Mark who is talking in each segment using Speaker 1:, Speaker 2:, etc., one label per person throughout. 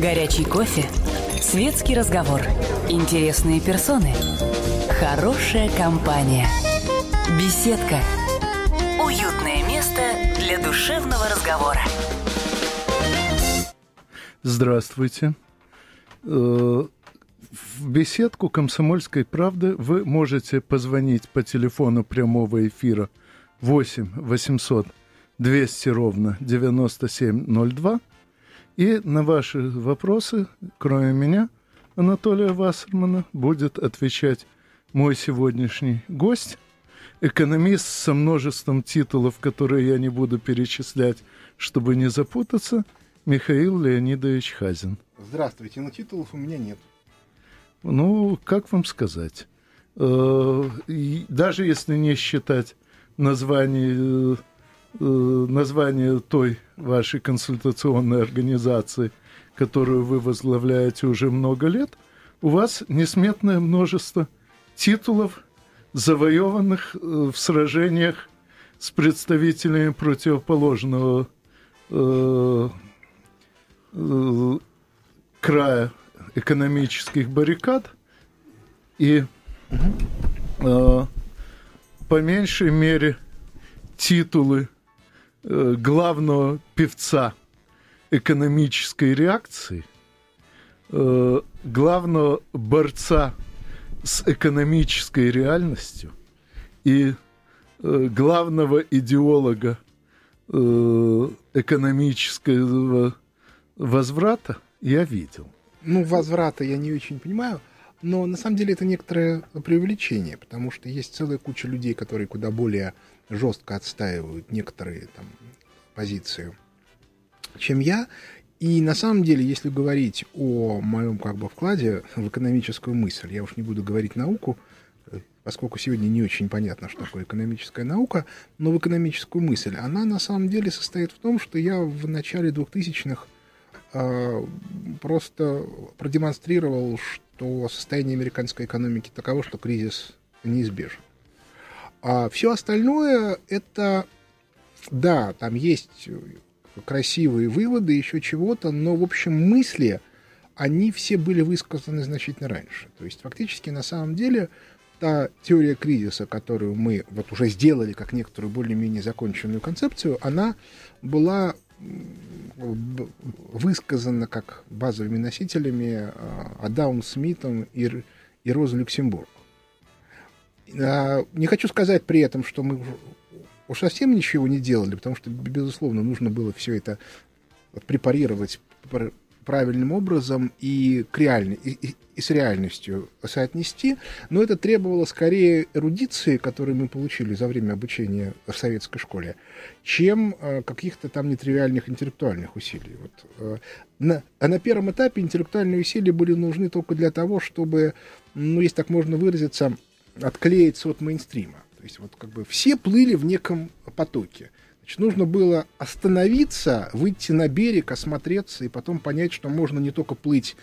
Speaker 1: Горячий кофе. Светский разговор. Интересные персоны. Хорошая компания. Беседка. Уютное место для душевного разговора.
Speaker 2: Здравствуйте. Э, в беседку «Комсомольской правды» вы можете позвонить по телефону прямого эфира 8 800 200 ровно 9702 и на ваши вопросы, кроме меня, Анатолия Вассермана, будет отвечать мой сегодняшний гость, экономист со множеством титулов, которые я не буду перечислять, чтобы не запутаться, Михаил Леонидович Хазин.
Speaker 3: Здравствуйте, но титулов у меня нет.
Speaker 2: Ну, как вам сказать? Э, даже если не считать название Э, название той вашей консультационной организации, которую вы возглавляете уже много лет, у вас несметное множество титулов, завоеванных э, в сражениях с представителями противоположного э, э, края экономических баррикад. И э, по меньшей мере титулы Э, главного певца экономической реакции, э, главного борца с экономической реальностью и э, главного идеолога экономического возврата я видел.
Speaker 3: Ну, возврата я не очень понимаю, но на самом деле это некоторое преувеличение, потому что есть целая куча людей, которые куда более жестко отстаивают некоторые там, позиции, чем я. И на самом деле, если говорить о моем как бы вкладе в экономическую мысль, я уж не буду говорить науку, поскольку сегодня не очень понятно, что такое экономическая наука, но в экономическую мысль, она на самом деле состоит в том, что я в начале 2000-х э, просто продемонстрировал, что состояние американской экономики таково, что кризис неизбежен. А все остальное это, да, там есть красивые выводы, еще чего-то, но, в общем, мысли, они все были высказаны значительно раньше. То есть, фактически, на самом деле, та теория кризиса, которую мы вот уже сделали как некоторую более-менее законченную концепцию, она была высказана как базовыми носителями а, Адамом Смитом и, и Люксембург. А, не хочу сказать при этом, что мы уж совсем ничего не делали, потому что, безусловно, нужно было все это препарировать правильным образом и, к реальной, и, и с реальностью соотнести, но это требовало скорее эрудиции, которую мы получили за время обучения в советской школе, чем э, каких-то там нетривиальных интеллектуальных усилий. Вот, э, на, а на первом этапе интеллектуальные усилия были нужны только для того, чтобы, ну, если так можно выразиться, отклеиться от мейнстрима. То есть вот как бы все плыли в неком потоке. Значит, нужно было остановиться, выйти на берег, осмотреться и потом понять, что можно не только плыть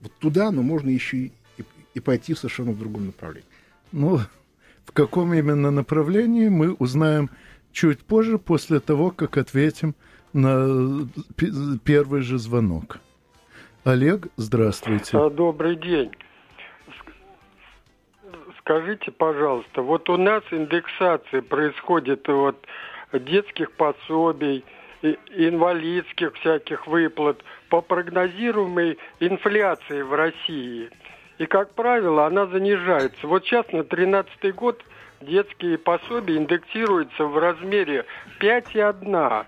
Speaker 3: вот туда, но можно еще и, и, и пойти в совершенно другом направлении.
Speaker 2: Ну, в каком именно направлении мы узнаем чуть позже, после того, как ответим на первый же звонок. Олег, здравствуйте.
Speaker 4: А, добрый день. Скажите, пожалуйста, вот у нас индексация происходит вот детских пособий, инвалидских всяких выплат по прогнозируемой инфляции в России. И, как правило, она занижается. Вот сейчас на 2013 год детские пособия индексируются в размере 5,1.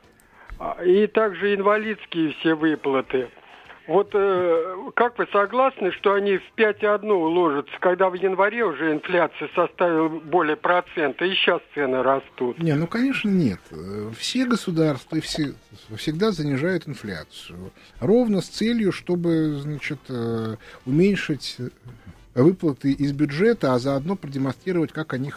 Speaker 4: И также инвалидские все выплаты – вот э, как вы согласны, что они в 5,1 уложатся, когда в январе уже инфляция составила более процента, и сейчас цены растут?
Speaker 3: Не, ну, конечно, нет. Все государства все, всегда занижают инфляцию. Ровно с целью, чтобы, значит, э, уменьшить выплаты из бюджета, а заодно продемонстрировать, как они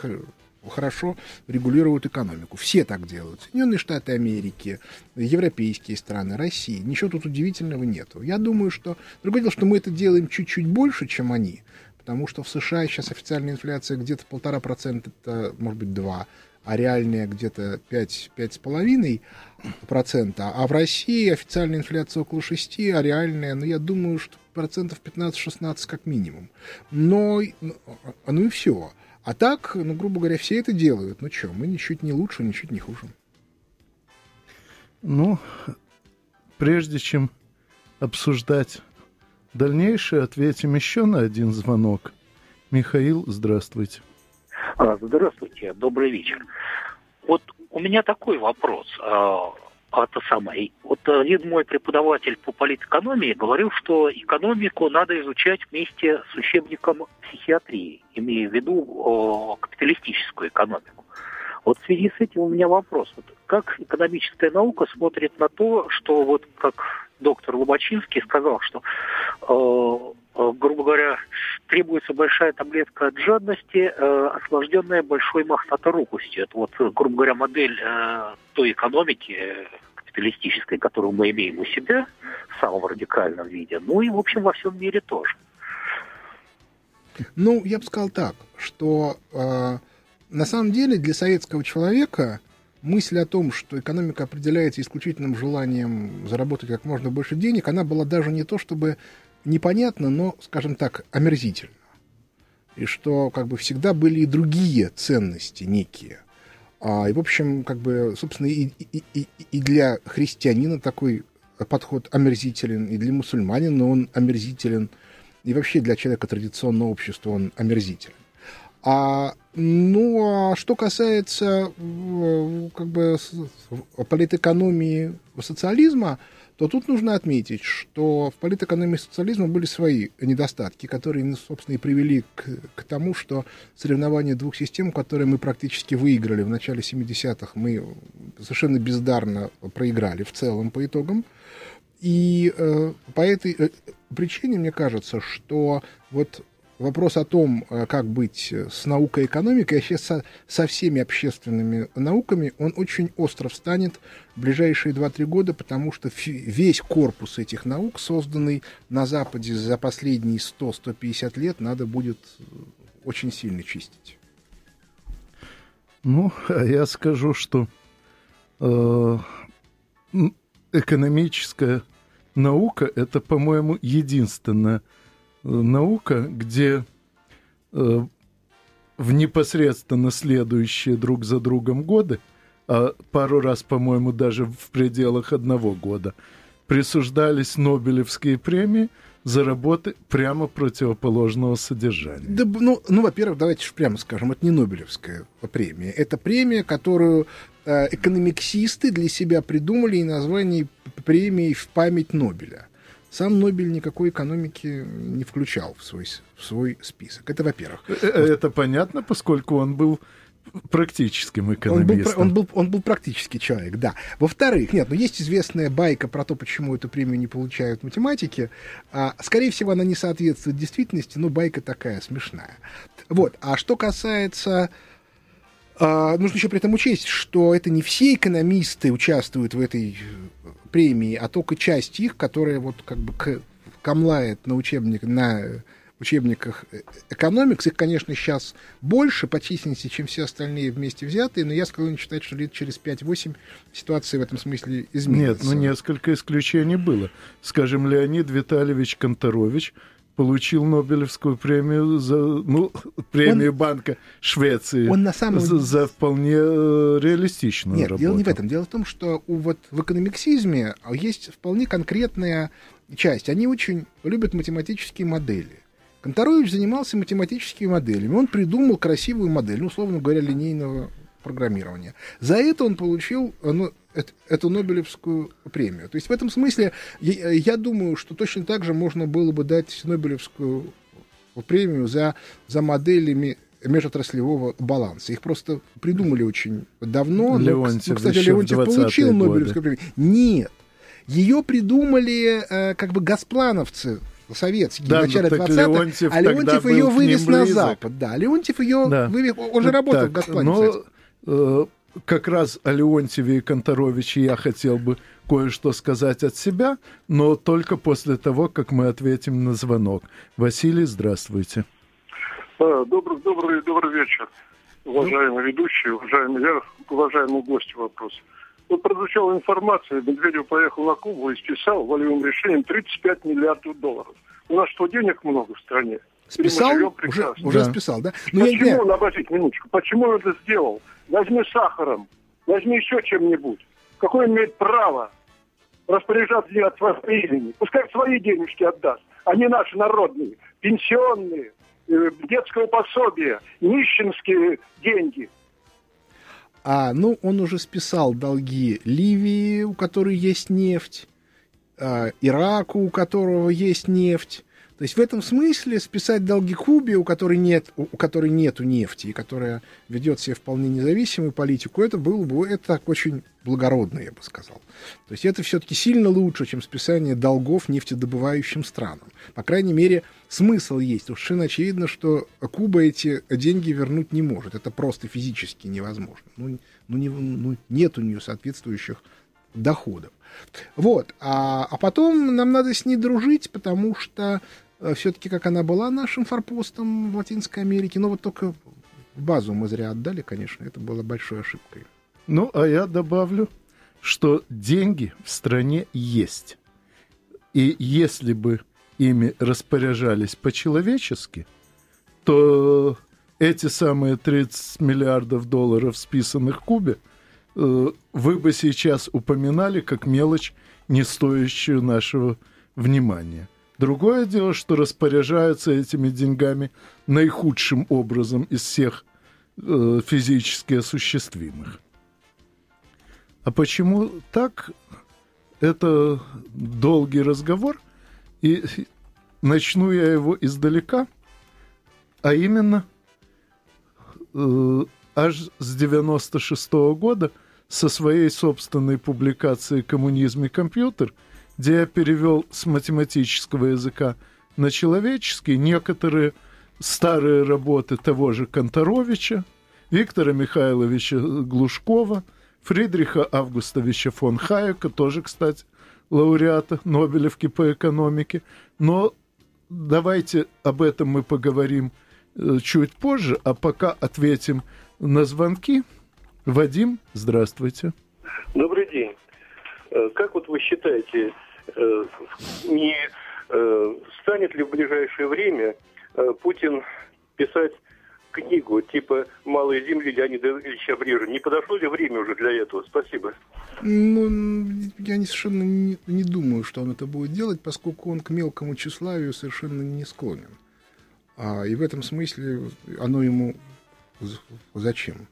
Speaker 3: хорошо регулируют экономику. Все так делают. Соединенные Штаты Америки, европейские страны, Россия. Ничего тут удивительного нет. Я думаю, что... Другое дело, что мы это делаем чуть-чуть больше, чем они, потому что в США сейчас официальная инфляция где-то полтора процента, может быть, два, а реальная где-то 5-5,5%, а в России официальная инфляция около 6%, а реальная, ну, я думаю, что процентов 15-16 как минимум. Но, ну и все. А так, ну, грубо говоря, все это делают. Ну что, мы ничуть не лучше, ничуть не хуже.
Speaker 2: Ну, прежде чем обсуждать дальнейшее, ответим еще на один звонок. Михаил, здравствуйте.
Speaker 5: А, здравствуйте, добрый вечер. Вот у меня такой вопрос. А, это самое. Вот один мой преподаватель по политэкономии говорил, что экономику надо изучать вместе с учебником психиатрии, имея в виду капиталистическую экономику. Вот в связи с этим у меня вопрос. Вот как экономическая наука смотрит на то, что вот как доктор Лобачинский сказал, что э, Э, грубо говоря, требуется большая таблетка от жадности, э, осложненная большой махнаторукостью. Это вот, грубо говоря, модель э, той экономики капиталистической, которую мы имеем у себя в самом радикальном виде, ну и, в общем, во всем мире тоже.
Speaker 3: Ну, я бы сказал так, что э, на самом деле для советского человека мысль о том, что экономика определяется исключительным желанием заработать как можно больше денег, она была даже не то, чтобы непонятно, но, скажем так, омерзительно. И что как бы всегда были и другие ценности некие. А, и, в общем, как бы, собственно, и, и, и, и для христианина такой подход омерзителен, и для мусульманина он омерзителен, и вообще для человека традиционного общества он омерзителен. А, ну, а что касается как бы политэкономии социализма, то тут нужно отметить, что в политэкономии социализма были свои недостатки, которые, ну, собственно, и привели к, к тому, что соревнования двух систем, которые мы практически выиграли в начале 70-х, мы совершенно бездарно проиграли в целом по итогам. И э, по этой э, причине мне кажется, что вот вопрос о том, э, как быть с наукой и экономикой, а вообще со, со всеми общественными науками, он очень остро встанет в ближайшие 2-3 года, потому что весь корпус этих наук, созданный на Западе за последние 100-150 лет, надо будет э, очень сильно чистить.
Speaker 2: Ну, я скажу, что э, экономическая наука это, по-моему, единственная наука, где э, в непосредственно следующие друг за другом годы, а пару раз, по-моему, даже в пределах одного года, присуждались Нобелевские премии за работы прямо противоположного содержания.
Speaker 3: Да, ну, ну, во-первых, давайте же прямо скажем, это не Нобелевская премия. Это премия, которую э, экономиксисты для себя придумали и название премии в память Нобеля. Сам Нобель никакой экономики не включал в свой, в свой список. Это во-первых. Э,
Speaker 2: э, это понятно, поскольку он был практическим экономистом.
Speaker 3: Он был, он, был, он был практический человек, да. Во-вторых, нет, ну есть известная байка про то, почему эту премию не получают математики. А, скорее всего, она не соответствует действительности, но байка такая смешная. Вот. А что касается... А, нужно еще при этом учесть, что это не все экономисты участвуют в этой премии, а только часть их, которая вот как бы камлает на учебник, на учебниках экономикс. Их, конечно, сейчас больше по численности, чем все остальные вместе взятые, но я склонен считать, что лет через 5-8 ситуация в этом смысле изменится.
Speaker 2: Нет, ну несколько исключений было. Скажем, Леонид Витальевич Конторович получил Нобелевскую премию за ну, премию он, Банка Швеции
Speaker 3: он на самом...
Speaker 2: за, за вполне э, реалистичную
Speaker 3: Нет,
Speaker 2: работу.
Speaker 3: дело не в этом. Дело в том, что у, вот в экономиксизме есть вполне конкретная часть. Они очень любят математические модели. Конторович занимался математическими моделями. Он придумал красивую модель, ну, условно говоря, линейного программирования. За это он получил ну, эту Нобелевскую премию. То есть в этом смысле я, я думаю, что точно так же можно было бы дать Нобелевскую премию за, за моделями межотраслевого баланса. Их просто придумали очень давно.
Speaker 2: Леонтьев,
Speaker 3: но, кстати, Леонтьев получил годы. Нобелевскую премию. Нет. Ее придумали э, как бы госплановцы советские да, в начале 20-х, а Леонтьев ее вывез на Запад. Да, Леонтьев ее да. вывез, он же работал так, в Госплане, но,
Speaker 2: э, как раз о Леонтьеве и Конторовиче я хотел бы кое-что сказать от себя, но только после того, как мы ответим на звонок. Василий, здравствуйте.
Speaker 6: А, добрый, добрый, добрый вечер. уважаемый ведущий, уважаемый, я к уважаемому гостю вопрос. Вот прозвучала информация, Медведев поехал на Кубу и списал волевым решением 35 миллиардов долларов. У нас что, денег много в стране?
Speaker 3: Списал? Уже, уже да. списал, да? Но
Speaker 6: Почему я... он, обратите минуточку, почему он это сделал? Возьми сахаром, возьми еще чем-нибудь. Какое имеет право распоряжаться от своего имени? Пускай свои денежки отдаст, а не наши народные, пенсионные, э, детского пособия, нищенские деньги.
Speaker 3: А, ну, он уже списал долги Ливии, у которой есть нефть, а, Ираку, у которого есть нефть, то есть в этом смысле списать долги Кубе, у которой, нет, у которой нету нефти, и которая ведет себе вполне независимую политику, это было бы это так очень благородно, я бы сказал. То есть это все-таки сильно лучше, чем списание долгов нефтедобывающим странам. По крайней мере, смысл есть. Совершенно очевидно, что Куба эти деньги вернуть не может. Это просто физически невозможно. Ну, ну, не, ну нет у нее соответствующих доходов. Вот. А, а потом нам надо с ней дружить, потому что все-таки как она была нашим форпостом в Латинской Америке. Но вот только базу мы зря отдали, конечно, это было большой ошибкой.
Speaker 2: Ну, а я добавлю, что деньги в стране есть. И если бы ими распоряжались по-человечески, то эти самые 30 миллиардов долларов, списанных Кубе, э, вы бы сейчас упоминали как мелочь, не стоящую нашего внимания. Другое дело, что распоряжаются этими деньгами наихудшим образом из всех э, физически осуществимых. А почему так? Это долгий разговор, и начну я его издалека, а именно э, аж с 96 -го года со своей собственной публикацией «Коммунизм и компьютер» – где я перевел с математического языка на человеческий некоторые старые работы того же Конторовича, Виктора Михайловича Глушкова, Фридриха Августовича фон Хайека, тоже, кстати, лауреата Нобелевки по экономике. Но давайте об этом мы поговорим э, чуть позже, а пока ответим на звонки. Вадим, здравствуйте.
Speaker 7: Добрый день. Э, как вот вы считаете, не э, станет ли в ближайшее время э, Путин писать книгу типа «Малые земли» Леонида Ильича Брежнева. Не подошло ли время уже для этого? Спасибо.
Speaker 3: Ну, я не, совершенно не, не думаю, что он это будет делать, поскольку он к мелкому тщеславию совершенно не склонен. А, и в этом смысле оно ему зачем?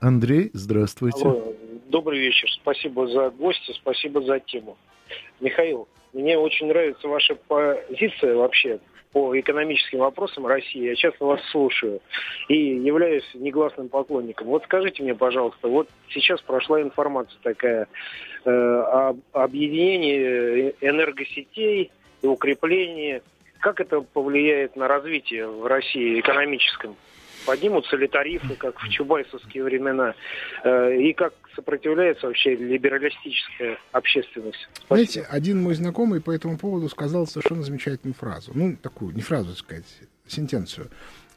Speaker 2: Андрей, здравствуйте.
Speaker 8: Алло, Добрый вечер. Спасибо за гости, спасибо за тему. Михаил, мне очень нравится ваша позиция вообще по экономическим вопросам России. Я часто вас слушаю и являюсь негласным поклонником. Вот скажите мне, пожалуйста, вот сейчас прошла информация такая э, об объединении энергосетей и укреплении. Как это повлияет на развитие в России экономическом? Поднимутся ли тарифы, как в чубайсовские времена, э, и как сопротивляется вообще либералистическая общественность. Спасибо.
Speaker 3: Знаете, один мой знакомый по этому поводу сказал совершенно замечательную фразу. Ну, такую, не фразу, так сказать, сентенцию.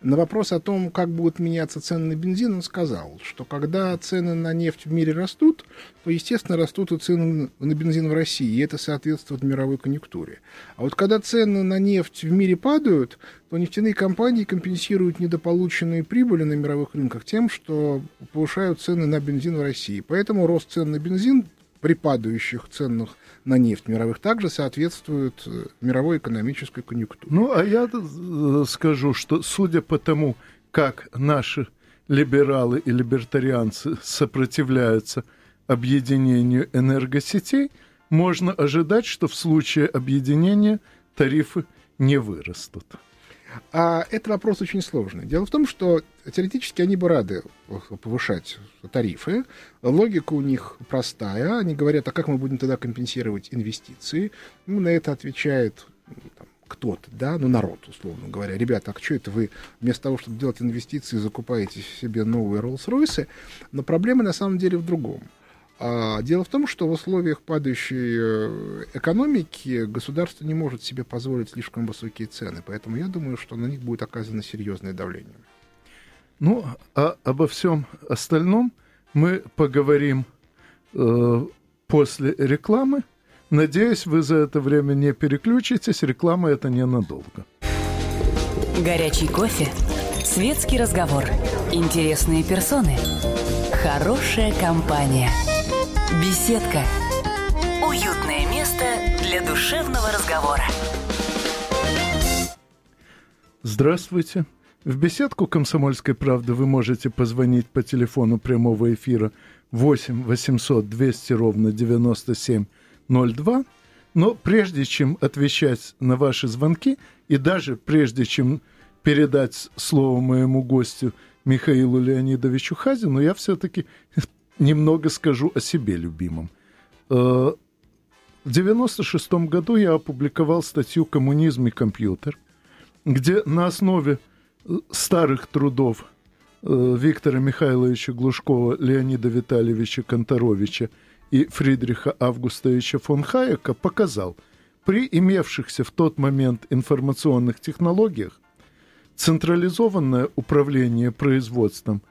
Speaker 3: На вопрос о том, как будут меняться цены на бензин, он сказал, что когда цены на нефть в мире растут, то, естественно, растут и цены на бензин в России, и это соответствует мировой конъюнктуре. А вот когда цены на нефть в мире падают, то нефтяные компании компенсируют недополученные прибыли на мировых рынках тем, что повышают цены на бензин в России. Поэтому рост цен на бензин при падающих ценах на нефть мировых также соответствует э, мировой экономической конъюнктуре.
Speaker 2: Ну, а я э, скажу, что судя по тому, как наши либералы и либертарианцы сопротивляются объединению энергосетей, можно ожидать, что в случае объединения тарифы не вырастут.
Speaker 3: А это вопрос очень сложный. Дело в том, что теоретически они бы рады повышать тарифы. Логика у них простая. Они говорят, а как мы будем тогда компенсировать инвестиции? Ну, на это отвечает ну, там, кто-то, да, ну, народ, условно говоря. Ребята, а что это вы вместо того, чтобы делать инвестиции, закупаете себе новые Роллс-Ройсы? Но проблема на самом деле в другом. А дело в том, что в условиях падающей э, экономики государство не может себе позволить слишком высокие цены, поэтому я думаю, что на них будет оказано серьезное давление.
Speaker 2: Ну, а обо всем остальном мы поговорим э, после рекламы. Надеюсь, вы за это время не переключитесь. Реклама это ненадолго.
Speaker 1: Горячий кофе, светский разговор, интересные персоны, хорошая компания, беседка, уютное место для душевного разговора.
Speaker 2: Здравствуйте. В беседку «Комсомольской правды» вы можете позвонить по телефону прямого эфира 8 800 200 ровно 9702. Но прежде чем отвечать на ваши звонки, и даже прежде чем передать слово моему гостю Михаилу Леонидовичу Хазину, я все-таки немного скажу о себе любимом. Э, в 96 году я опубликовал статью «Коммунизм и компьютер», где на основе старых трудов э, Виктора Михайловича Глушкова, Леонида Витальевича Конторовича и Фридриха Августовича фон Хайека показал, при имевшихся в тот момент информационных технологиях централизованное управление производством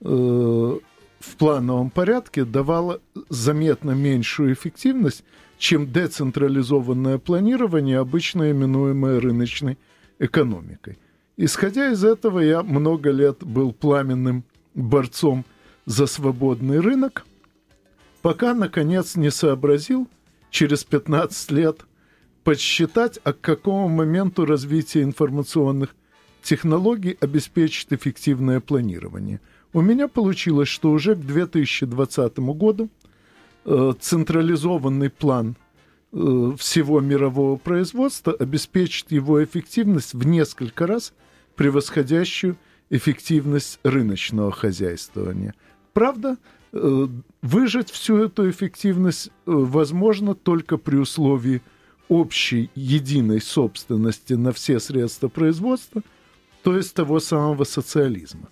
Speaker 2: э, в плановом порядке давало заметно меньшую эффективность, чем децентрализованное планирование, обычно именуемое рыночной экономикой. Исходя из этого, я много лет был пламенным борцом за свободный рынок, пока, наконец, не сообразил через 15 лет подсчитать, а к какому моменту развития информационных технологий обеспечит эффективное планирование. У меня получилось, что уже к 2020 году э, централизованный план э, всего мирового производства обеспечит его эффективность в несколько раз – превосходящую эффективность рыночного хозяйствования. Правда, э, выжать всю эту эффективность возможно только при условии общей единой собственности на все средства производства, то есть того самого социализма.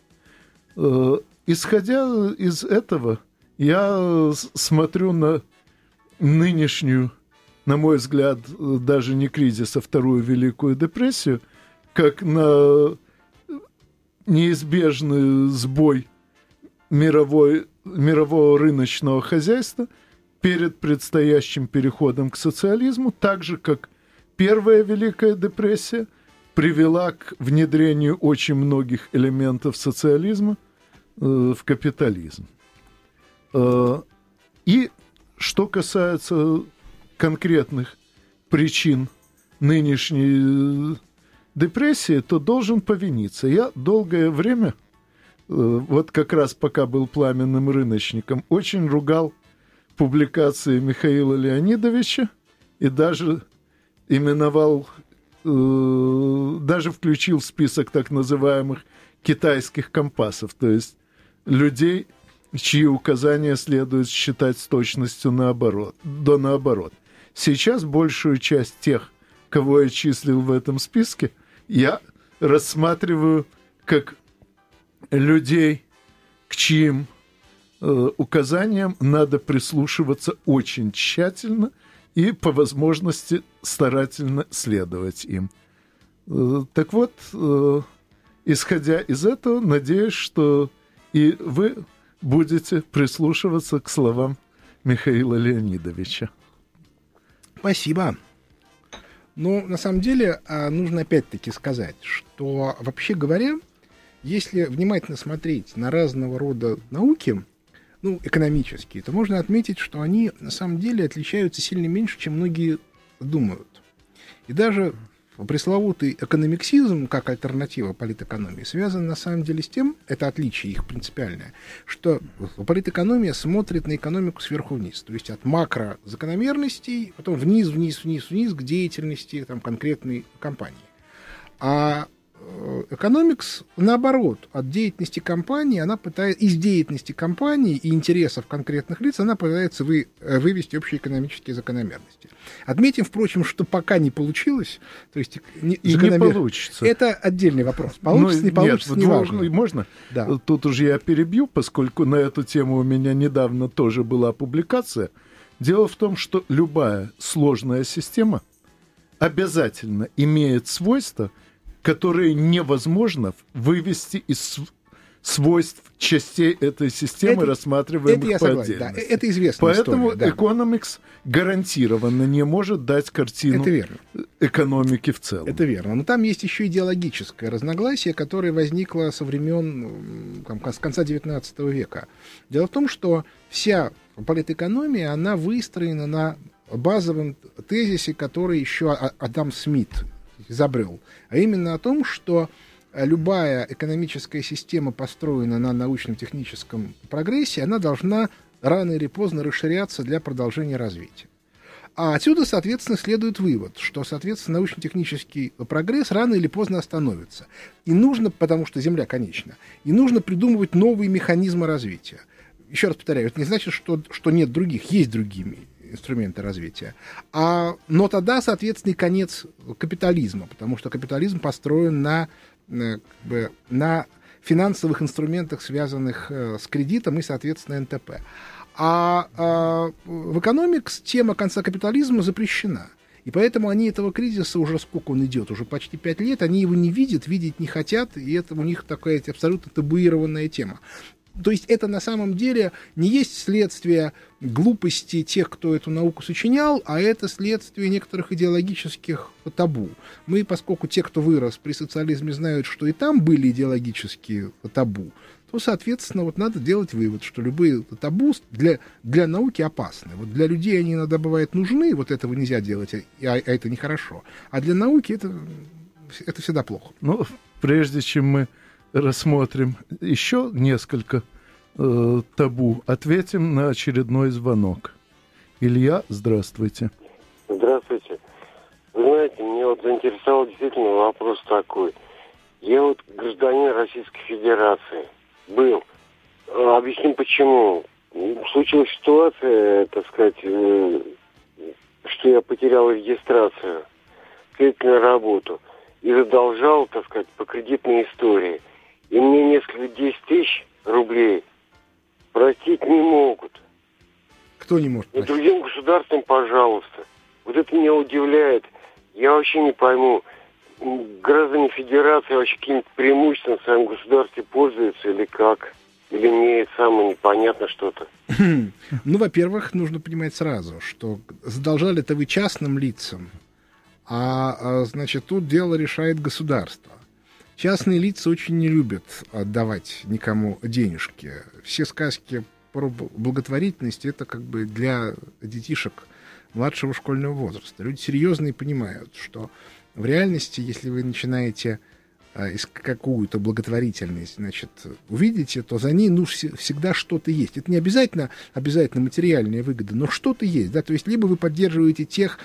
Speaker 2: Э, исходя из этого, я смотрю на нынешнюю, на мой взгляд, даже не кризис, а вторую Великую депрессию – как на неизбежный сбой мировой, мирового рыночного хозяйства перед предстоящим переходом к социализму, так же, как Первая Великая депрессия привела к внедрению очень многих элементов социализма э, в капитализм. Э, и что касается конкретных причин нынешней депрессии, то должен повиниться. Я долгое время, э, вот как раз пока был пламенным рыночником, очень ругал публикации Михаила Леонидовича и даже именовал, э, даже включил в список так называемых китайских компасов, то есть людей, чьи указания следует считать с точностью наоборот, до наоборот. Сейчас большую часть тех, кого я числил в этом списке – я рассматриваю как людей, к чьим э, указаниям надо прислушиваться очень тщательно и по возможности старательно следовать им. Э, так вот, э, исходя из этого, надеюсь, что и вы будете прислушиваться к словам Михаила Леонидовича.
Speaker 3: Спасибо. Но на самом деле а, нужно опять-таки сказать, что вообще говоря, если внимательно смотреть на разного рода науки, ну, экономические, то можно отметить, что они на самом деле отличаются сильно меньше, чем многие думают. И даже пресловутый экономиксизм как альтернатива политэкономии связан на самом деле с тем, это отличие их принципиальное, что политэкономия смотрит на экономику сверху вниз, то есть от макро закономерностей, потом вниз, вниз, вниз, вниз к деятельности там, конкретной компании. А экономикс, наоборот, от деятельности компании, она пытается, из деятельности компании и интересов конкретных лиц, она пытается вы, э, вывести общеэкономические закономерности. Отметим, впрочем, что пока не получилось, то есть
Speaker 2: не, и закономер... не получится.
Speaker 3: Это отдельный вопрос. Получится, ну, не получится, нет, не важно.
Speaker 2: Можно? Да. Тут уже я перебью, поскольку на эту тему у меня недавно тоже была публикация. Дело в том, что любая сложная система обязательно имеет свойство – которые невозможно вывести из свойств частей этой системы, это, рассматриваемых это я по согласен.
Speaker 3: Да, это известно.
Speaker 2: Поэтому история, да. Economics гарантированно не может дать картину это верно. экономики в целом.
Speaker 3: Это верно. Но там есть еще идеологическое разногласие, которое возникло со времен там, с конца XIX века. Дело в том, что вся политэкономия, она выстроена на базовом тезисе, который еще а-, Адам Смит изобрел, а именно о том, что любая экономическая система, построена на научно-техническом прогрессе, она должна рано или поздно расширяться для продолжения развития. А отсюда, соответственно, следует вывод, что, соответственно, научно-технический прогресс рано или поздно остановится. И нужно, потому что Земля конечна, и нужно придумывать новые механизмы развития. Еще раз повторяю, это не значит, что, что нет других, есть другие инструменты развития. А, но тогда, соответственно, и конец капитализма, потому что капитализм построен на, э, как бы, на финансовых инструментах, связанных э, с кредитом и, соответственно, НТП. А, а в экономикс тема конца капитализма запрещена. И поэтому они этого кризиса уже сколько он идет, уже почти пять лет, они его не видят, видеть не хотят, и это у них такая абсолютно табуированная тема. То есть это на самом деле не есть следствие глупости тех, кто эту науку сочинял, а это следствие некоторых идеологических табу. Мы, поскольку те, кто вырос при социализме, знают, что и там были идеологические табу, то, соответственно, вот надо делать вывод, что любые табу для, для науки опасны. Вот для людей они иногда бывают нужны, вот этого нельзя делать, а, а это нехорошо. А для науки это, это всегда плохо.
Speaker 2: Ну, прежде чем мы рассмотрим еще несколько э, табу, ответим на очередной звонок. Илья, здравствуйте.
Speaker 9: Здравствуйте. Вы знаете, мне вот заинтересовал действительно вопрос такой. Я вот гражданин Российской Федерации. Был. Э, объясню почему. Случилась ситуация, так сказать, э, что я потерял регистрацию, кредитную работу и задолжал, так сказать, по кредитной истории – и мне несколько 10 тысяч рублей простить не могут.
Speaker 3: Кто не может
Speaker 9: простить? И другим государствам, пожалуйста. Вот это меня удивляет. Я вообще не пойму, граждане Федерации вообще каким-то преимуществом в своем государстве пользуются или как? Или мне самое непонятно что-то?
Speaker 3: Ну, во-первых, нужно понимать сразу, что задолжали это вы частным лицам, а, а значит, тут дело решает государство. Частные лица очень не любят отдавать никому денежки. Все сказки про благотворительность это как бы для детишек младшего школьного возраста. Люди серьезные понимают, что в реальности, если вы начинаете а, какую-то благотворительность, значит, увидите, то за ней ну, всегда что-то есть. Это не обязательно, обязательно материальная выгода, но что-то есть. Да? То есть либо вы поддерживаете тех,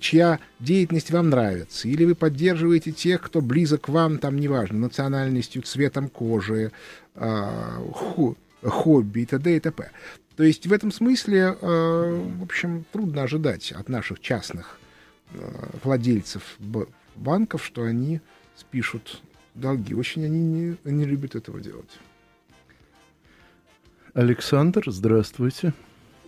Speaker 3: чья деятельность вам нравится, или вы поддерживаете тех, кто близок к вам, там, неважно, национальностью, цветом кожи, э, хобби и т.д. и т.п. То есть в этом смысле, э, в общем, трудно ожидать от наших частных э, владельцев банков, что они спишут долги. Очень они не, не любят этого делать.
Speaker 2: Александр, здравствуйте.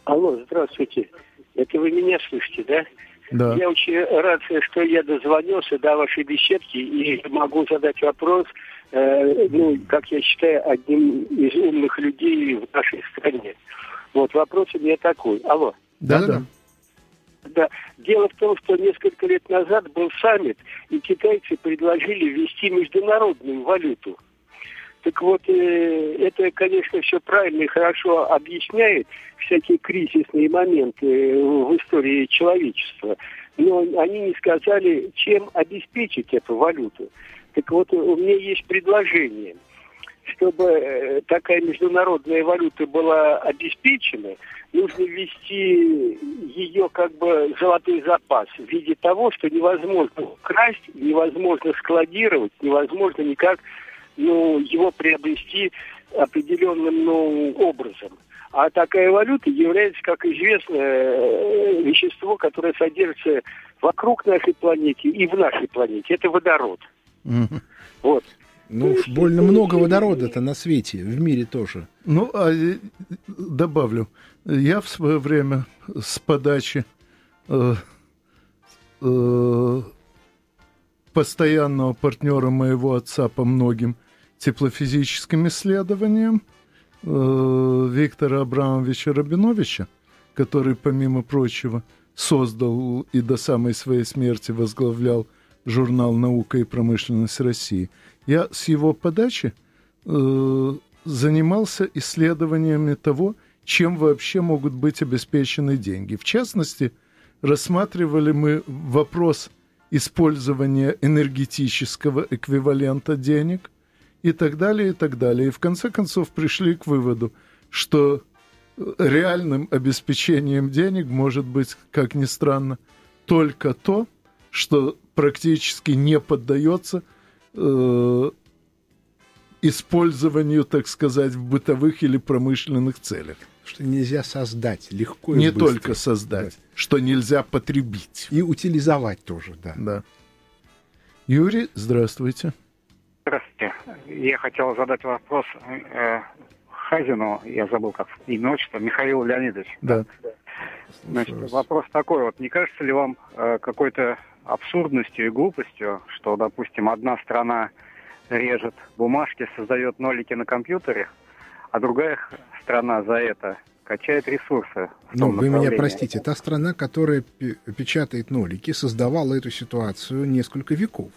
Speaker 10: Алло, здравствуйте. Это вы меня слышите, да?
Speaker 2: Да.
Speaker 10: Я очень рад, что я дозвонился до вашей беседки и могу задать вопрос, э, ну, как я считаю, одним из умных людей в нашей стране. Вот вопрос у меня такой. Алло.
Speaker 2: Да, да.
Speaker 10: Да. Дело в том, что несколько лет назад был саммит, и китайцы предложили ввести международную валюту. Так вот, э, это, конечно, все правильно и хорошо объясняет всякие кризисные моменты в истории человечества. Но они не сказали, чем обеспечить эту валюту. Так вот, у меня есть предложение. чтобы э, такая международная валюта была обеспечена, нужно ввести ее как бы золотой запас в виде того, что невозможно украсть, невозможно складировать, невозможно никак ну, его приобрести определенным ну, образом. А такая валюта является, как известно, э, вещество, которое содержится вокруг нашей планеты и в нашей планете. Это водород. Вот.
Speaker 3: Ну, уж больно много водорода-то на свете, в мире тоже.
Speaker 2: Ну, а э, добавлю, я в свое время с подачи э, э, постоянного партнера моего отца по многим теплофизическим исследованиям э, Виктора Абрамовича Рабиновича, который, помимо прочего, создал и до самой своей смерти возглавлял журнал «Наука и промышленность России». Я с его подачи э, занимался исследованиями того, чем вообще могут быть обеспечены деньги. В частности, рассматривали мы вопрос использования энергетического эквивалента денег и так далее, и так далее. И в конце концов пришли к выводу, что э, реальным обеспечением денег может быть, как ни странно, только то, что практически не поддается э, использованию, так сказать, в бытовых или промышленных целях.
Speaker 3: Что нельзя создать легко и
Speaker 2: Не
Speaker 3: быстро.
Speaker 2: только создать, что нельзя потребить.
Speaker 3: И утилизовать тоже, да.
Speaker 2: Да. Юрий, здравствуйте.
Speaker 11: Здравствуйте. Я хотел задать вопрос э, Хазину, я забыл, как имя, отчество, Михаил Леонидович.
Speaker 2: Да.
Speaker 11: Значит, вопрос такой вот, не кажется ли вам э, какой-то абсурдностью и глупостью, что, допустим, одна страна режет бумажки, создает нолики на компьютере, а другая страна за это качает ресурсы.
Speaker 3: Ну, вы меня простите, та страна, которая пе- печатает нолики, создавала эту ситуацию несколько веков.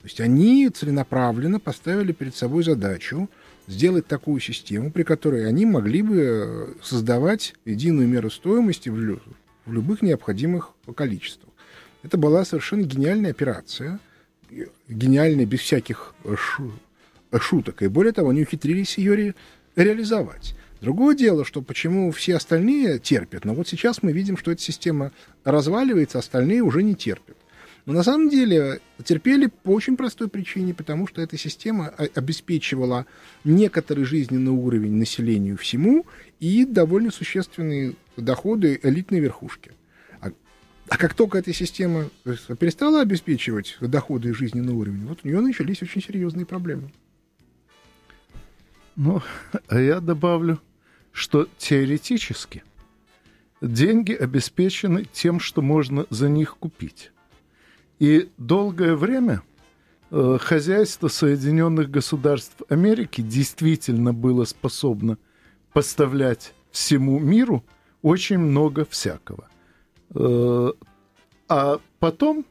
Speaker 3: То есть они целенаправленно поставили перед собой задачу сделать такую систему, при которой они могли бы э, создавать единую меру стоимости в, лю- в любых необходимых количествах. Это была совершенно гениальная операция, гениальная без всяких э, шу- э, шуток. И более того, они ухитрились ее ре- реализовать. Другое дело, что почему все остальные терпят. Но вот сейчас мы видим, что эта система разваливается, остальные уже не терпят. Но на самом деле терпели по очень простой причине, потому что эта система обеспечивала некоторый жизненный уровень населению всему и довольно существенные доходы элитной верхушки. А, а как только эта система есть, перестала обеспечивать доходы и жизненный уровень, вот у нее начались очень серьезные проблемы.
Speaker 2: Ну, а я добавлю, что теоретически деньги обеспечены тем, что можно за них купить. И долгое время э, хозяйство Соединенных Государств Америки действительно было способно поставлять всему миру очень много всякого. Э, а потом,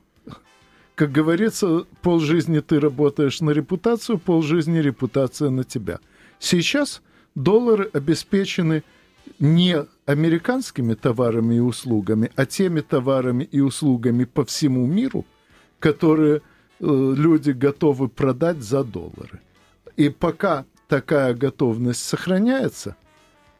Speaker 2: как говорится, полжизни ты работаешь на репутацию, полжизни репутация на тебя. Сейчас доллары обеспечены не американскими товарами и услугами, а теми товарами и услугами по всему миру, которые э, люди готовы продать за доллары. И пока такая готовность сохраняется,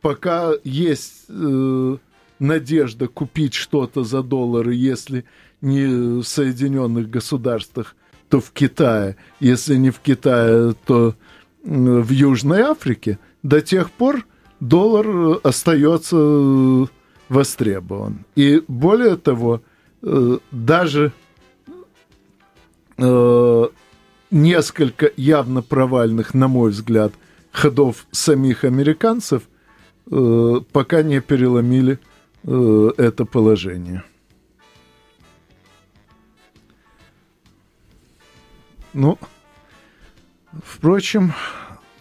Speaker 2: пока есть э, надежда купить что-то за доллары, если не в Соединенных Государствах, то в Китае, если не в Китае, то в Южной Африке, до тех пор доллар остается э, востребован. И более того, э, даже э, несколько явно провальных, на мой взгляд, ходов самих американцев э, пока не переломили э, это положение. Ну, впрочем,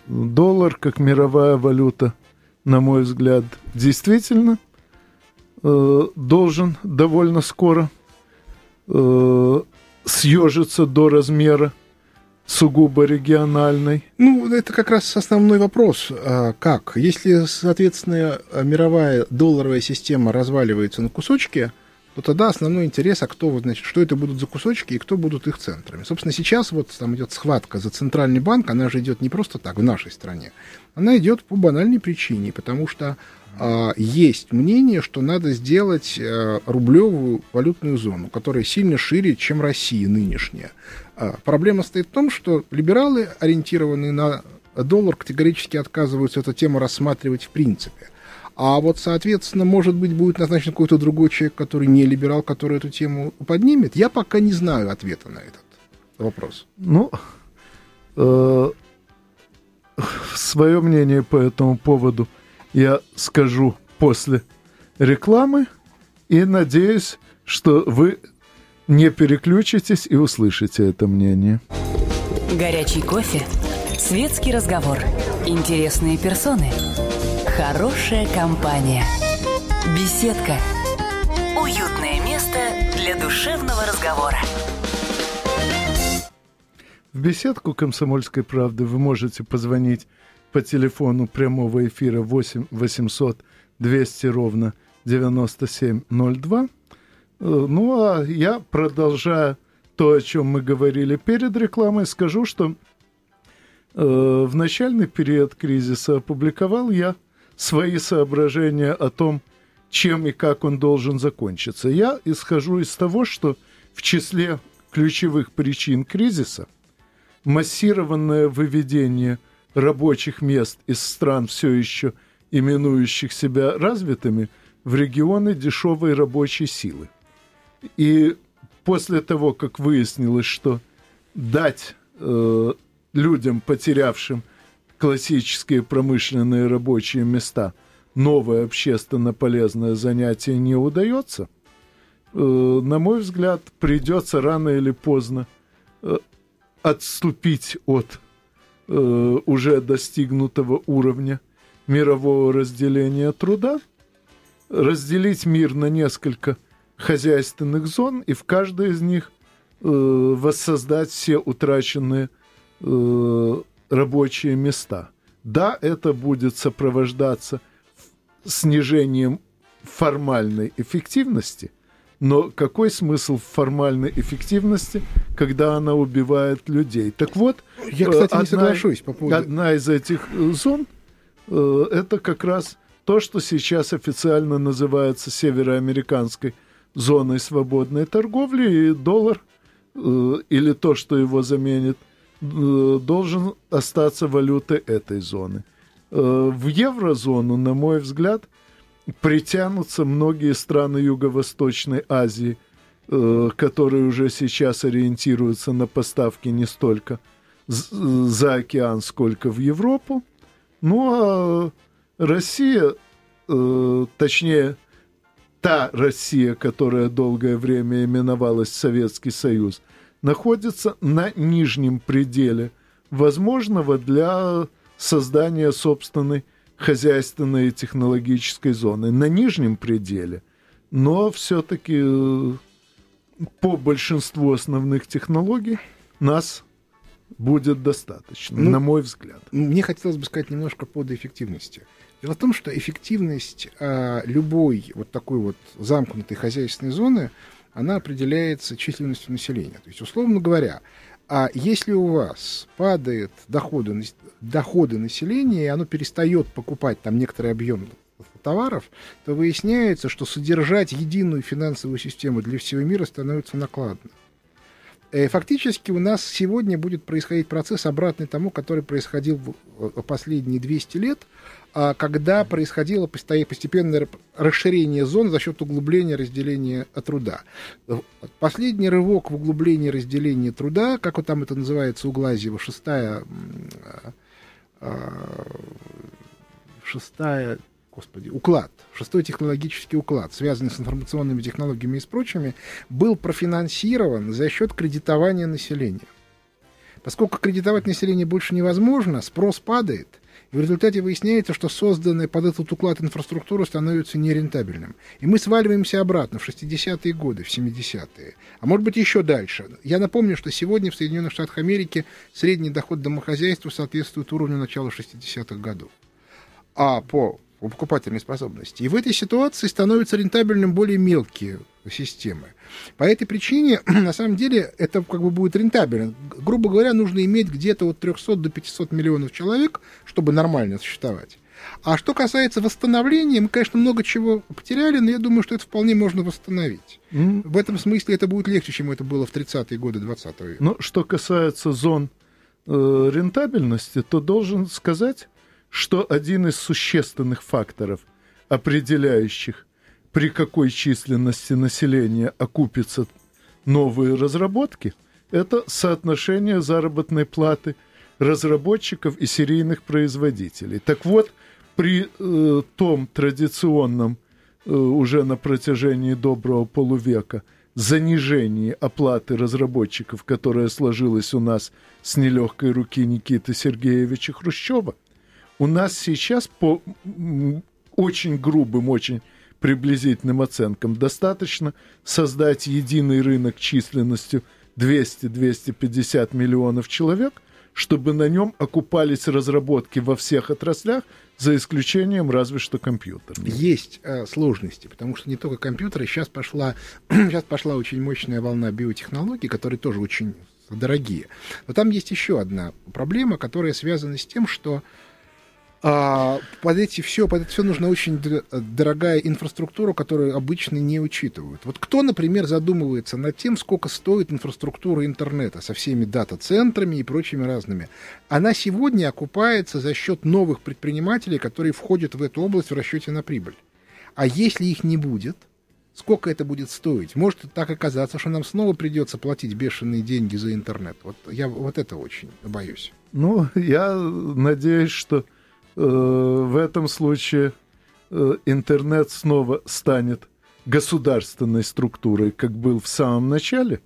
Speaker 2: доллар как мировая валюта, на мой взгляд, действительно э, должен довольно скоро э, съежиться до размера сугубо региональной.
Speaker 3: Ну, это как раз основной вопрос. А как? Если, соответственно, мировая долларовая система разваливается на кусочки, то тогда основной интерес, а кто вот, значит, что это будут за кусочки и кто будут их центрами. Собственно, сейчас вот там идет схватка за центральный банк, она же идет не просто так в нашей стране, она идет по банальной причине, потому что а, есть мнение, что надо сделать а, рублевую валютную зону, которая сильно шире, чем Россия нынешняя. А, проблема стоит в том, что либералы, ориентированные на доллар, категорически отказываются эту тему рассматривать в принципе. А вот, соответственно, может быть, будет назначен какой-то другой человек, который не либерал, который эту тему поднимет. Я пока не знаю ответа на этот вопрос.
Speaker 2: Ну, э, свое мнение по этому поводу я скажу после рекламы и надеюсь, что вы не переключитесь и услышите это мнение.
Speaker 1: Горячий кофе, светский разговор, интересные персоны, хорошая компания, беседка, уютное место для душевного разговора.
Speaker 2: В беседку «Комсомольской правды» вы можете позвонить по телефону прямого эфира 8 800 200 ровно 9702. Э, ну, а я, продолжая то, о чем мы говорили перед рекламой, скажу, что э, в начальный период кризиса опубликовал я свои соображения о том, чем и как он должен закончиться. Я исхожу из того, что в числе ключевых причин кризиса массированное выведение – рабочих мест из стран, все еще именующих себя развитыми, в регионы дешевой рабочей силы. И после того, как выяснилось, что дать э, людям, потерявшим классические промышленные рабочие места, новое общественно полезное занятие не удается, э, на мой взгляд, придется рано или поздно э, отступить от э, уже достигнутого уровня мирового разделения труда, разделить мир на несколько хозяйственных зон и в каждой из них воссоздать все утраченные рабочие места. Да, это будет сопровождаться снижением формальной эффективности, но какой смысл в формальной эффективности, когда она убивает людей? Так вот,
Speaker 3: я, кстати, одна, не соглашусь по поводу...
Speaker 2: Одна из этих э, зон э, это как раз то, что сейчас официально называется североамериканской зоной свободной торговли, и доллар э, или то, что его заменит, э, должен остаться валютой этой зоны. Э, в еврозону, на мой взгляд, притянутся многие страны Юго-Восточной Азии, э, которые уже сейчас ориентируются на поставки не столько за океан, сколько в Европу. Ну а Россия, э, точнее, та Россия, которая долгое время именовалась Советский Союз, находится на нижнем пределе возможного для создания собственной хозяйственной и технологической зоны на нижнем пределе, но все-таки э, по большинству основных технологий нас будет достаточно, ну, на мой взгляд.
Speaker 3: Мне хотелось бы сказать немножко по эффективности. Дело в том, что эффективность а, любой вот такой вот замкнутой хозяйственной зоны, она определяется численностью населения. То есть, условно говоря, а если у вас падают доходы, доходы населения, и оно перестает покупать там некоторый объем товаров, то выясняется, что содержать единую финансовую систему для всего мира становится накладно. Э, фактически у нас сегодня будет происходить процесс обратный тому, который происходил в последние 200 лет, а когда происходило постепенное расширение зон за счет углубления разделения труда. Последний рывок в углублении разделения труда, как вот там это называется у Глазьева, шестая, а, шестая господи, уклад, шестой технологический уклад, связанный с информационными технологиями и с прочими, был профинансирован за счет кредитования населения. Поскольку кредитовать население больше невозможно, спрос падает, и в результате выясняется, что созданная под этот уклад инфраструктура становится нерентабельным. И мы сваливаемся обратно в 60-е годы, в 70-е. А может быть еще дальше. Я напомню, что сегодня в Соединенных Штатах Америки средний доход домохозяйства соответствует уровню начала 60-х годов. А по покупательной способности. И в этой ситуации становятся рентабельным более мелкие системы. По этой причине, на самом деле, это как бы будет рентабельно. Грубо говоря, нужно иметь где-то от 300 до 500 миллионов человек, чтобы нормально существовать. А что касается восстановления, мы, конечно, много чего потеряли, но я думаю, что это вполне можно восстановить. Mm. В этом смысле это будет легче, чем это было в 30-е годы 20 века.
Speaker 2: Но что касается зон э, рентабельности, то должен сказать, что один из существенных факторов, определяющих, при какой численности населения окупятся новые разработки, это соотношение заработной платы разработчиков и серийных производителей. Так вот, при э, том традиционном э, уже на протяжении доброго полувека занижении оплаты разработчиков, которое сложилось у нас с нелегкой руки Никиты Сергеевича Хрущева, у нас сейчас по очень грубым, очень приблизительным оценкам достаточно создать единый рынок численностью 200-250 миллионов человек, чтобы на нем окупались разработки во всех отраслях, за исключением разве что компьютерных.
Speaker 3: Есть э, сложности, потому что не только компьютеры, сейчас пошла, сейчас пошла очень мощная волна биотехнологий, которые тоже очень дорогие. Но там есть еще одна проблема, которая связана с тем, что а, под эти все, под это все нужна очень дорогая инфраструктура, которую обычно не учитывают. Вот кто, например, задумывается над тем, сколько стоит инфраструктура интернета со всеми дата-центрами и прочими разными, она сегодня окупается за счет новых предпринимателей, которые входят в эту область в расчете на прибыль. А если их не будет, сколько это будет стоить? Может так оказаться, что нам снова придется платить бешеные деньги за интернет. Вот я вот это очень боюсь.
Speaker 2: Ну, я надеюсь, что в этом случае э, интернет снова станет государственной структурой, как был в самом начале,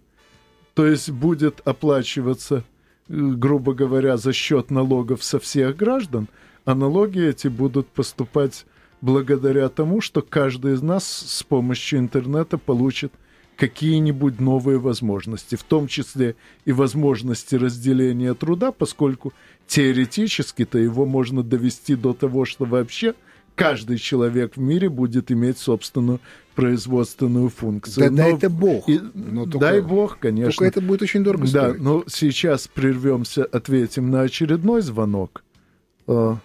Speaker 2: то есть будет оплачиваться, э, грубо говоря, за счет налогов со всех граждан, а налоги эти будут поступать благодаря тому, что каждый из нас с помощью интернета получит какие-нибудь новые возможности, в том числе и возможности разделения труда, поскольку теоретически-то его можно довести до того, что вообще каждый человек в мире будет иметь собственную производственную функцию.
Speaker 3: Да, но, дай это Бог. И,
Speaker 2: но только, дай Бог, конечно.
Speaker 3: Только это будет очень дорого
Speaker 2: да, стоить. но сейчас прервемся, ответим на очередной звонок. А,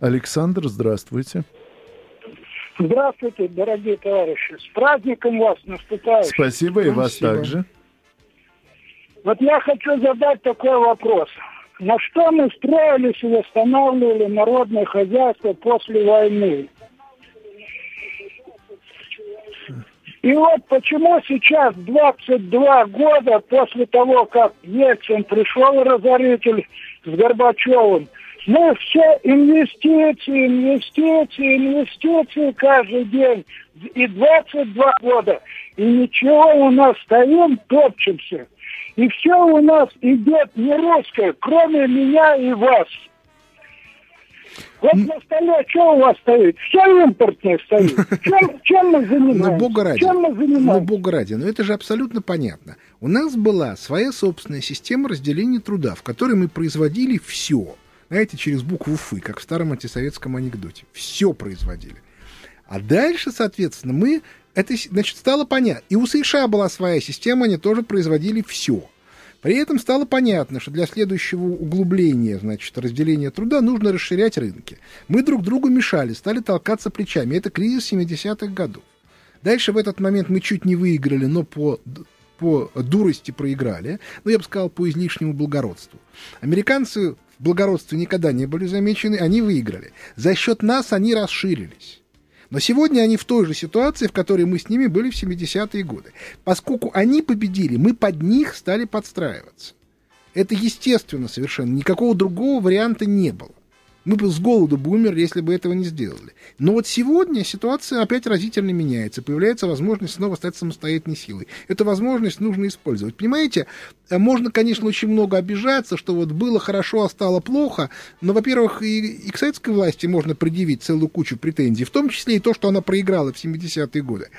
Speaker 2: Александр, здравствуйте.
Speaker 12: Здравствуйте, дорогие товарищи. С праздником вас наступает.
Speaker 2: Спасибо, и вас также.
Speaker 12: Вот я хочу задать такой вопрос. На что мы строились и восстанавливали народное хозяйство после войны? И вот почему сейчас, 22 года после того, как Ельцин пришел, разоритель, с Горбачевым, мы все инвестиции, инвестиции, инвестиции каждый день. И 22 года. И ничего у нас стоим, топчемся. И все у нас идет не русское, кроме меня и вас. Вот на столе что у вас стоит? Все импортное стоит. Чем, чем мы занимаемся?
Speaker 3: Ну, бога ради. Чем мы занимаемся? Ну, бога ради. Но это же абсолютно понятно. У нас была своя собственная система разделения труда, в которой мы производили все знаете, через букву «фы», как в старом антисоветском анекдоте. Все производили. А дальше, соответственно, мы... Это, значит, стало понятно. И у США была своя система, они тоже производили все. При этом стало понятно, что для следующего углубления, значит, разделения труда нужно расширять рынки. Мы друг другу мешали, стали толкаться плечами. Это кризис 70-х годов. Дальше в этот момент мы чуть не выиграли, но по, по дурости проиграли. Но я бы сказал, по излишнему благородству. Американцы благородстве никогда не были замечены, они выиграли. За счет нас они расширились. Но сегодня они в той же ситуации, в которой мы с ними были в 70-е годы. Поскольку они победили, мы под них стали подстраиваться. Это естественно совершенно. Никакого другого варианта не было. Мы бы с голоду бы умерли, если бы этого не сделали. Но вот сегодня ситуация опять разительно меняется. Появляется возможность снова стать самостоятельной силой. Эту возможность нужно использовать. Понимаете, э, можно, конечно, очень много обижаться, что вот было хорошо, а стало плохо. Но, во-первых, и, и к советской власти можно предъявить целую кучу претензий, в том числе и то, что она проиграла в 70-е годы.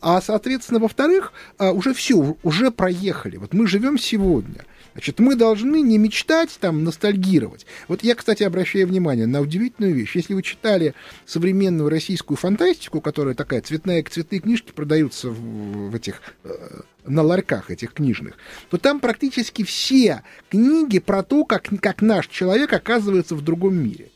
Speaker 3: А, соответственно, во-вторых, э, уже все, уже проехали. Вот мы живем сегодня. Значит, мы должны не мечтать там, ностальгировать. Вот я, кстати, обращаю внимание, на удивительную вещь. Если вы читали современную российскую фантастику, которая такая цветная, цветные книжки продаются в, в этих э, на ларьках этих книжных, то там практически все книги про то, как, как наш человек оказывается в другом мире.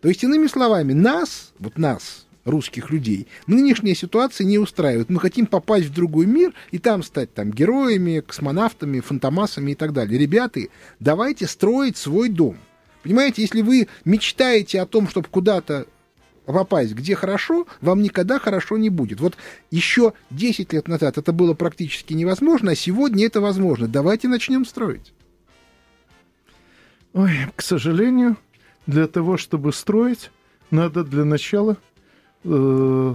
Speaker 3: То есть, иными словами, нас, вот нас, русских людей, нынешняя ситуация не устраивает. Мы хотим попасть в другой мир и там стать там героями, космонавтами, фантомасами и так далее. Ребята, давайте строить свой дом. Понимаете, если вы мечтаете о том, чтобы куда-то попасть, где хорошо, вам никогда хорошо не будет. Вот еще 10 лет назад это было практически невозможно, а сегодня это возможно. Давайте начнем строить.
Speaker 2: Ой, к сожалению, для того, чтобы строить, надо для начала э,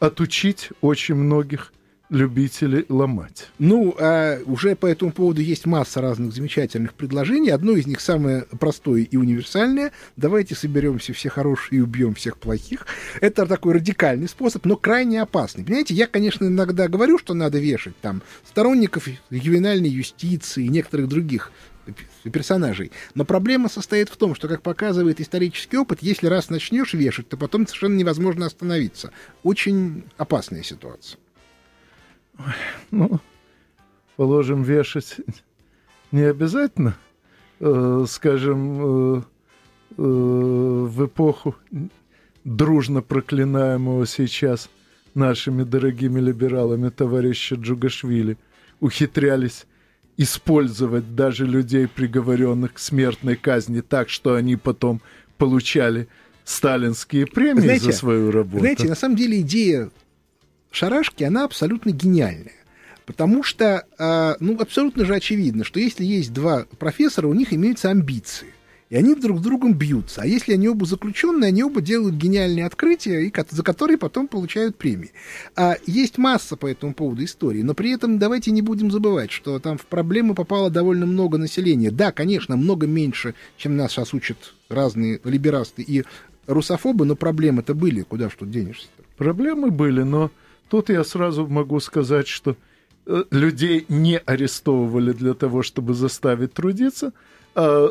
Speaker 2: отучить очень многих любителей ломать.
Speaker 3: Ну, а уже по этому поводу есть масса разных замечательных предложений. Одно из них самое простое и универсальное. Давайте соберемся все хорошие и убьем всех плохих. Это такой радикальный способ, но крайне опасный. Понимаете, я, конечно, иногда говорю, что надо вешать там сторонников региональной юстиции и некоторых других персонажей. Но проблема состоит в том, что, как показывает исторический опыт, если раз начнешь вешать, то потом совершенно невозможно остановиться. Очень опасная ситуация.
Speaker 2: Ну, положим, вешать не обязательно. Э, скажем, э, э, в эпоху дружно проклинаемого сейчас нашими дорогими либералами товарища Джугашвили ухитрялись использовать даже людей, приговоренных к смертной казни, так, что они потом получали сталинские премии знаете, за свою работу.
Speaker 3: Знаете, на самом деле идея шарашки, она абсолютно гениальная. Потому что, э, ну, абсолютно же очевидно, что если есть два профессора, у них имеются амбиции и они друг с другом бьются. А если они оба заключенные, они оба делают гениальные открытия, и, за которые потом получают премии. А есть масса по этому поводу истории, но при этом давайте не будем забывать, что там в проблемы попало довольно много населения. Да, конечно, много меньше, чем нас сейчас учат разные либерасты и русофобы, но проблемы-то были, куда тут денешься?
Speaker 2: Проблемы были, но тут я сразу могу сказать, что э, людей не арестовывали для того, чтобы заставить трудиться, а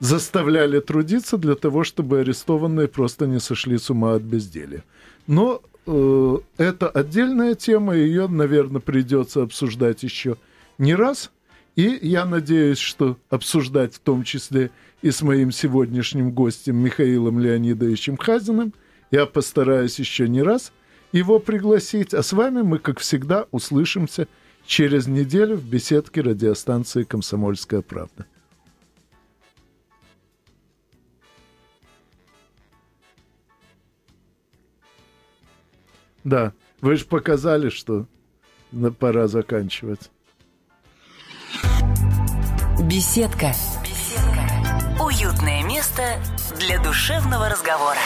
Speaker 2: заставляли трудиться для того, чтобы арестованные просто не сошли с ума от безделия. Но э, это отдельная тема, ее, наверное, придется обсуждать еще не раз. И я надеюсь, что обсуждать в том числе и с моим сегодняшним гостем Михаилом Леонидовичем Хазиным. Я постараюсь еще не раз его пригласить. А с вами мы, как всегда, услышимся через неделю в беседке радиостанции «Комсомольская правда». Да, вы же показали, что пора заканчивать.
Speaker 1: Беседка. Беседка. Уютное место для душевного разговора.